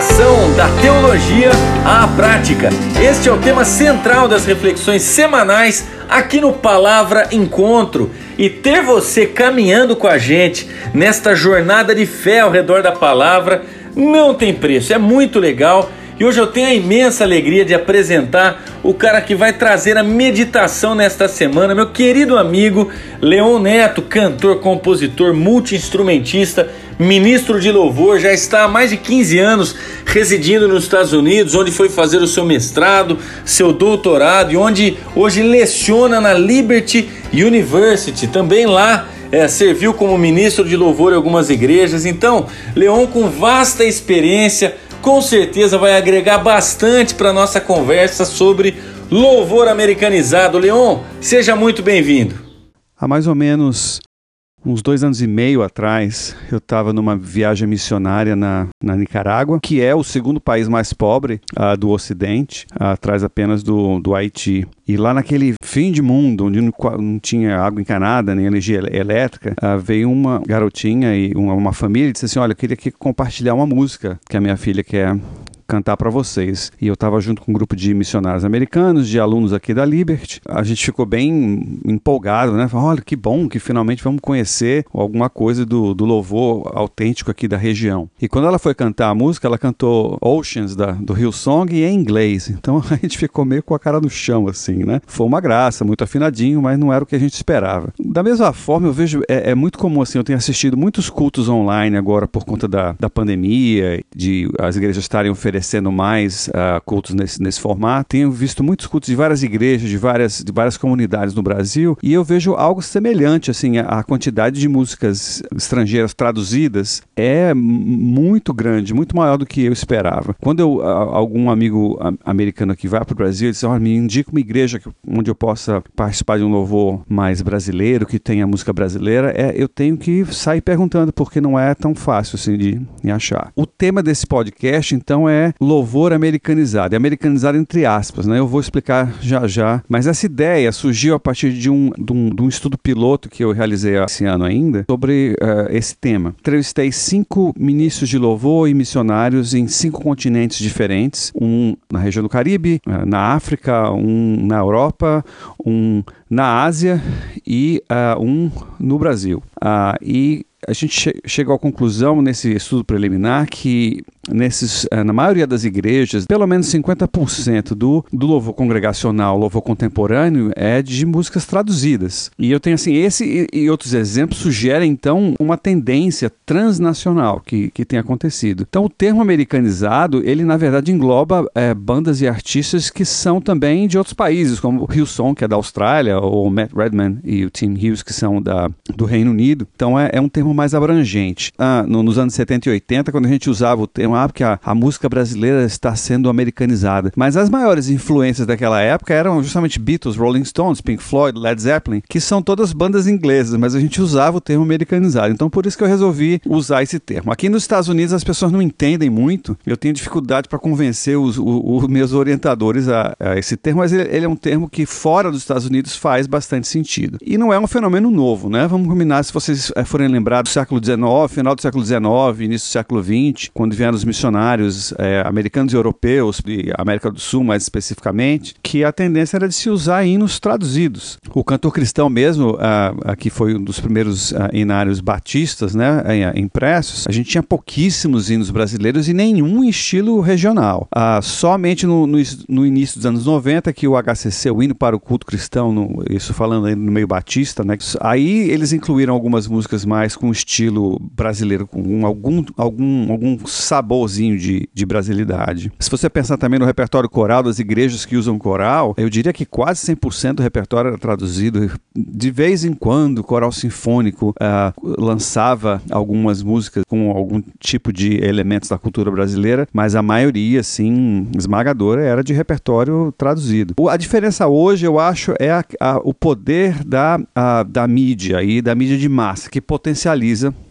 aplicação da teologia à prática. Este é o tema central das reflexões semanais aqui no Palavra Encontro. E ter você caminhando com a gente nesta jornada de fé ao redor da palavra não tem preço, é muito legal. E hoje eu tenho a imensa alegria de apresentar o cara que vai trazer a meditação nesta semana, meu querido amigo Leon Neto, cantor, compositor, multi-instrumentista ministro de louvor, já está há mais de 15 anos residindo nos Estados Unidos, onde foi fazer o seu mestrado, seu doutorado e onde hoje leciona na Liberty University, também lá. É, serviu como ministro de louvor em algumas igrejas. Então, Leon, com vasta experiência, com certeza vai agregar bastante para nossa conversa sobre louvor americanizado. Leon, seja muito bem-vindo. Há mais ou menos Uns dois anos e meio atrás, eu estava numa viagem missionária na, na Nicarágua, que é o segundo país mais pobre uh, do Ocidente, uh, atrás apenas do, do Haiti. E lá naquele fim de mundo, onde não, não tinha água encanada, nem energia elétrica, uh, veio uma garotinha e uma, uma família e disse assim: Olha, eu queria aqui compartilhar uma música que a minha filha quer cantar para vocês. E eu estava junto com um grupo de missionários americanos, de alunos aqui da Liberty. A gente ficou bem empolgado, né? Falou, olha, que bom que finalmente vamos conhecer alguma coisa do, do louvor autêntico aqui da região. E quando ela foi cantar a música, ela cantou Oceans da, do Hillsong em inglês. Então a gente ficou meio com a cara no chão, assim, né? Foi uma graça, muito afinadinho, mas não era o que a gente esperava. Da mesma forma, eu vejo, é, é muito comum, assim, eu tenho assistido muitos cultos online agora por conta da, da pandemia, de as igrejas estarem oferecendo oferecendo mais uh, cultos nesse, nesse formato. Tenho visto muitos cultos de várias igrejas, de várias, de várias comunidades no Brasil, e eu vejo algo semelhante, assim, a, a quantidade de músicas estrangeiras traduzidas é muito grande, muito maior do que eu esperava. Quando eu, algum amigo americano aqui vai para o Brasil, ele diz, olha, me indica uma igreja que, onde eu possa participar de um louvor mais brasileiro, que tenha música brasileira, é, eu tenho que sair perguntando, porque não é tão fácil assim de, de achar. O tema desse podcast, então, é louvor americanizado. E americanizado entre aspas, né? Eu vou explicar já já. Mas essa ideia surgiu a partir de um, de um, de um estudo piloto que eu realizei esse ano ainda sobre uh, esse tema. Entrevistei cinco ministros de louvor e missionários em cinco continentes diferentes. Um na região do Caribe, uh, na África, um na Europa, um na Ásia e uh, um no Brasil. e a gente che chegou à conclusão nesse estudo preliminar que nesses, eh, na maioria das igrejas, pelo menos 50% do, do louvor congregacional, louvor contemporâneo, é de músicas traduzidas. E eu tenho assim, esse e, e outros exemplos sugerem então uma tendência transnacional que, que tem acontecido. Então o termo americanizado, ele na verdade engloba é, bandas e artistas que são também de outros países, como o Hillsong, que é da Austrália, ou o Matt Redman e o Tim Hughes, que são da, do Reino Unido. Então é, é um termo mais abrangente. Ah, no, nos anos 70 e 80, quando a gente usava o termo ah, porque a, a música brasileira está sendo americanizada. Mas as maiores influências daquela época eram justamente Beatles, Rolling Stones, Pink Floyd, Led Zeppelin, que são todas bandas inglesas, mas a gente usava o termo americanizado. Então por isso que eu resolvi usar esse termo. Aqui nos Estados Unidos as pessoas não entendem muito. Eu tenho dificuldade para convencer os, os, os, meus orientadores a, a, esse termo, mas ele, ele é um termo que fora dos Estados Unidos faz bastante sentido. E não é um fenômeno novo, né? Vamos combinar, se vocês eh, forem lembrar do século XIX, final do século XIX, início do século XX, quando vieram os missionários é, americanos e europeus, e América do Sul mais especificamente, que a tendência era de se usar hinos traduzidos. O cantor cristão mesmo, uh, que foi um dos primeiros uh, hinários batistas né, impressos, a gente tinha pouquíssimos hinos brasileiros e nenhum estilo regional. Uh, somente no, no, no, início dos anos 90 que o HCC, o hino para o culto cristão, no, isso falando aí no meio batista, né, aí eles incluíram algumas músicas mais com estilo brasileiro, com algum, algum, algum saborzinho de, de brasilidade. Se você pensar também no repertório coral das igrejas que usam coral, eu diria que quase 100% do repertório era traduzido. De vez em quando, o coral sinfônico uh, lançava algumas músicas com algum tipo de elementos da cultura brasileira, mas a maioria, sim, esmagadora, era de repertório traduzido. A diferença hoje, eu acho, é a, a, o poder da, a, da mídia e da mídia de massa, que potencializa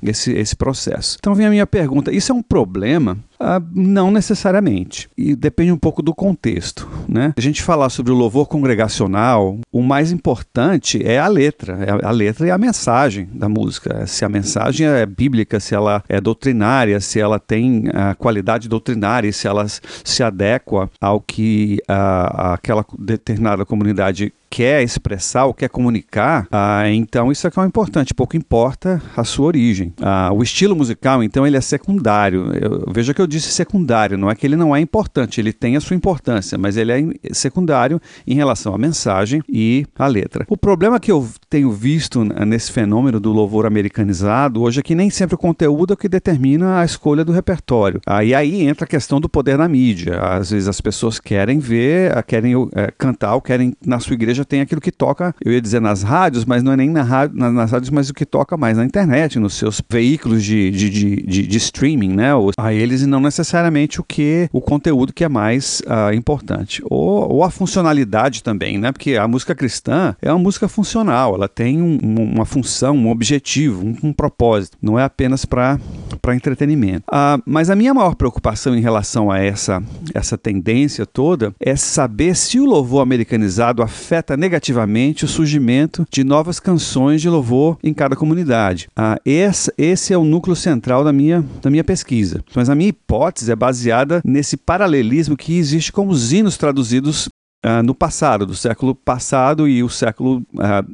esse, esse processo. Então vem a minha pergunta: isso é um problema? Ah, não necessariamente. E depende um pouco do contexto. Né? A gente falar sobre o louvor congregacional, o mais importante é a letra. É a letra e a mensagem da música. Se a mensagem é bíblica, se ela é doutrinária, se ela tem a qualidade doutrinária, se ela se adequa ao que a, aquela determinada comunidade quer expressar ou quer comunicar, ah, então isso é que é o importante. Pouco importa a sua origem. Ah, o estilo musical, então, ele é secundário. Eu, veja que eu disse secundário, não é que ele não é importante, ele tem a sua importância, mas ele é secundário em relação à mensagem e à letra. O problema que eu tenho visto nesse fenômeno do louvor americanizado hoje é que nem sempre o conteúdo é o que determina a escolha do repertório. Ah, aí entra a questão do poder na mídia. Às vezes as pessoas querem ver, querem é, cantar ou querem na sua igreja tem aquilo que toca, eu ia dizer nas rádios, mas não é nem na rádio, nas rádios, mas o que toca mais na internet, nos seus veículos de, de, de, de, de streaming, né? A eles e não necessariamente o que o conteúdo que é mais uh, importante. Ou, ou, a funcionalidade também, né? Porque a música cristã é uma música funcional, ela tem um, uma função, um objetivo, um, um propósito, não é apenas para entretenimento. Uh, mas a minha maior preocupação em relação a essa, essa tendência toda é saber se o louvor americanizado afeta negativamente o surgimento de novas canções de louvor em cada comunidade. Ah, esse, esse é o núcleo central da minha, da minha pesquisa. Mas a minha hipótese é baseada nesse paralelismo que existe com os hinos traduzidos Uh, no passado, do século passado e o século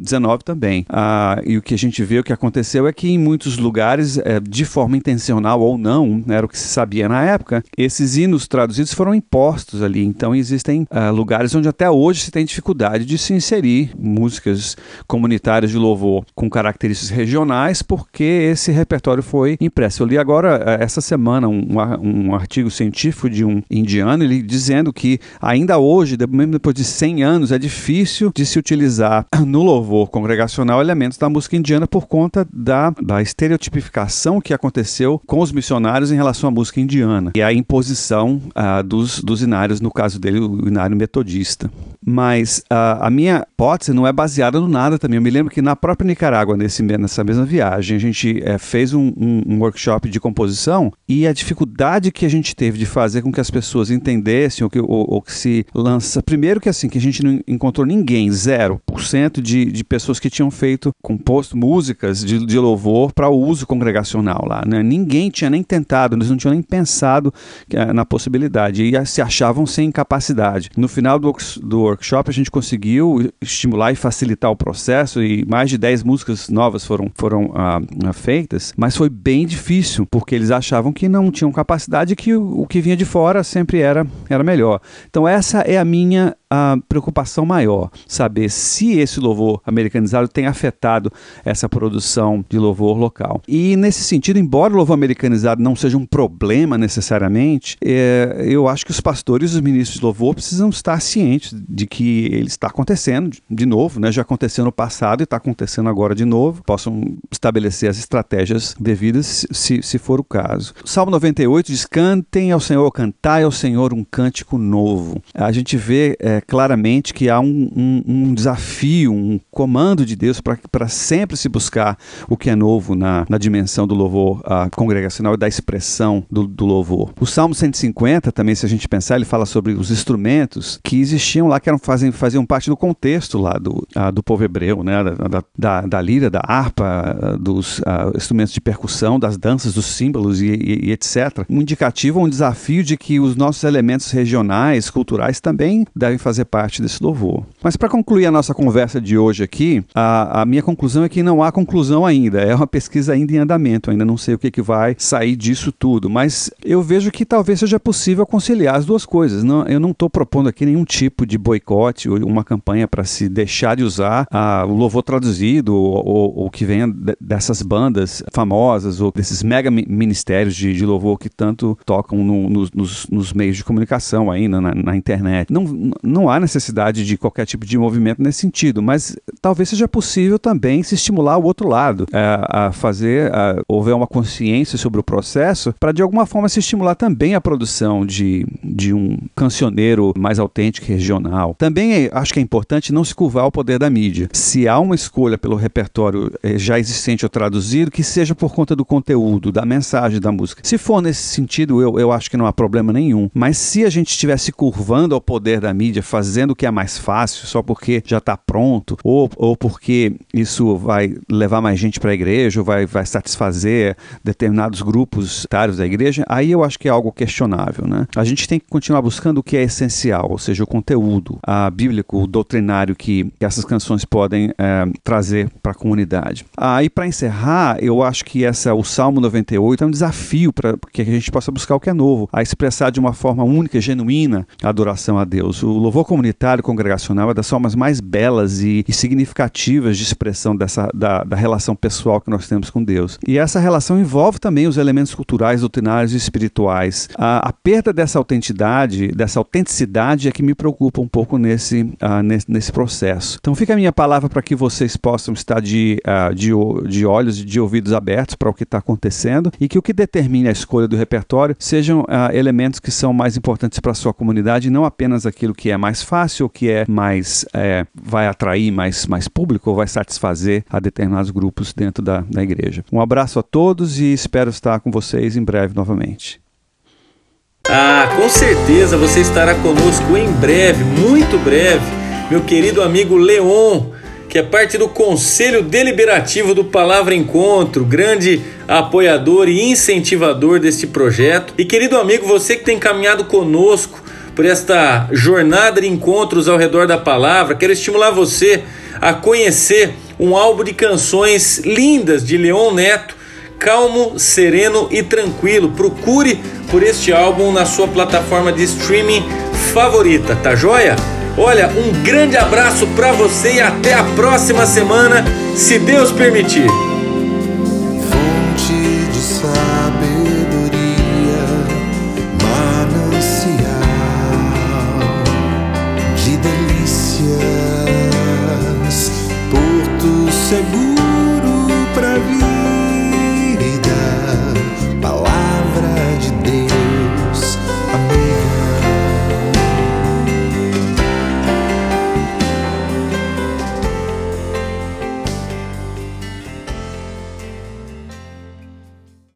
XIX uh, também. Uh, e o que a gente vê, o que aconteceu é que em muitos lugares, eh, de forma intencional ou não, era o que se sabia na época, esses hinos traduzidos foram impostos ali. Então existem lugares onde até hoje se tem dificuldade de se inserir músicas comunitárias de louvor com características regionais, porque esse repertório foi impresso. Eu li agora, essa semana, um, um artigo científico de um indiano, ele dizendo que ainda hoje, mesmo depois de 100 anos, é difícil de se utilizar no louvor congregacional elementos da música indiana por conta da, da estereotipificação que aconteceu com os missionários em relação à música indiana e a imposição uh, dos, dos inários, no caso dele, o inário metodista. Mas uh, a minha hipótese não é baseada no nada também. Eu me lembro que na própria Nicarágua, nesse, nessa mesma viagem, a gente é, fez um, um, um workshop de composição e a dificuldade que a gente teve de fazer com que as pessoas entendessem ou que, ou, ou que se lança primeiro que assim, que a gente não encontrou ninguém, 0% de, de pessoas que tinham feito, composto músicas de, de louvor para uso congregacional lá. Né? Ninguém tinha nem tentado, eles não tinham nem pensado eh, na possibilidade e se achavam sem capacidade. No final do, do workshop a gente conseguiu estimular e facilitar o processo e mais de 10 músicas novas foram, foram ah, feitas, mas foi bem difícil porque eles achavam que não tinham capacidade que o, o que vinha de fora sempre era, era melhor. Então essa é a minha a preocupação maior, saber se esse louvor americanizado tem afetado essa produção de louvor local. E nesse sentido, embora o louvor americanizado não seja um problema necessariamente, é, eu acho que os pastores e os ministros de louvor precisam estar cientes de que ele está acontecendo de novo, né? já aconteceu no passado e está acontecendo agora de novo, possam estabelecer as estratégias devidas se, se for o caso. Salmo 98 diz: Cantem ao Senhor, cantai ao Senhor um cântico novo. A gente vê é, claramente que há um, um, um, desafio, um comando de Deus para sempre se buscar o que é novo na, na dimensão do louvor congregacional e da expressão do, do, louvor. O Salmo 150, também, se a gente pensar, ele fala sobre os instrumentos que existiam lá, que eram, faziam, faziam parte do contexto lá do, do povo hebreu, né? da, da, da lira, da harpa, dos instrumentos de percussão, das danças, dos símbolos e, e, e etc. Um indicativo, um desafio de que os nossos elementos regionais, culturais também devem devem fazer parte desse louvor. Mas para concluir a nossa conversa de hoje aqui, a, a, minha conclusão é que não há conclusão ainda. É uma pesquisa ainda em andamento. Ainda não sei o que, que vai sair disso tudo. Mas eu vejo que talvez seja possível conciliar as duas coisas. Não, eu não estou propondo aqui nenhum tipo de boicote ou uma campanha para se deixar de usar o louvor traduzido ou, ou, que venha dessas bandas famosas ou desses mega ministérios de, de louvor que tanto tocam no, no, nos, nos, meios de comunicação aí na, na internet. Não, não há necessidade de qualquer tipo de movimento nesse sentido, mas talvez seja possível também se estimular o outro lado, é, a fazer, a, houver uma consciência sobre o processo, para de alguma forma se estimular também a produção de, de um cancioneiro mais autêntico regional. Também é, acho que é importante não se curvar ao poder da mídia. Se há uma escolha pelo repertório é, já existente ou traduzido, que seja por conta do conteúdo, da mensagem da música. Se for nesse sentido, eu, eu acho que não há problema nenhum. Mas se a gente estivesse curvando ao poder da mídia, fazendo o que é mais fácil, só porque já está pronto, ou, ou porque isso vai levar mais gente para a igreja, ou vai, vai satisfazer determinados grupos etários da igreja, aí eu acho que é algo questionável. Né? A gente tem que continuar buscando o que é essencial, ou seja, o conteúdo a bíblico, doutrinário que, que essas canções podem é, trazer para a comunidade. Aí, ah, para encerrar, eu acho que essa, o Salmo 98 é um desafio para que a gente possa buscar o que é novo, a expressar de uma forma única, genuína, a adoração a Deus. O louvor comunitário congregacional é das formas mais belas e, e significativas de expressão dessa, da, da relação pessoal que nós temos com Deus. E essa relação envolve também os elementos culturais, doutrinários e espirituais. A, a perda dessa autenticidade, dessa autenticidade é que me preocupa um pouco nesse, uh, nesse, nesse, processo. Então fica a minha palavra para que vocês possam estar de, uh, de, de olhos e de ouvidos abertos para o que está acontecendo e que o que determine a escolha do repertório sejam uh, elementos que são mais importantes para a sua comunidade não apenas aquilo que é mais fácil, que é mais é, vai atrair mais, mais público ou vai satisfazer a determinados grupos dentro da, da igreja. Um abraço a todos e espero estar com vocês em breve novamente. Ah, com certeza você estará conosco em breve, muito breve, meu querido amigo Leon, que é parte do Conselho Deliberativo do Palavra Encontro, grande apoiador e incentivador deste projeto. E querido amigo, você que tem caminhado conosco por esta jornada de encontros ao redor da palavra, quero estimular você a conhecer um álbum de canções lindas de Leon Neto calmo, sereno e tranquilo. Procure por este álbum na sua plataforma de streaming favorita, tá joia? Olha, um grande abraço para você e até a próxima semana, se Deus permitir. Fonte de sabedoria, manancial de delícias, porto seguro para vir.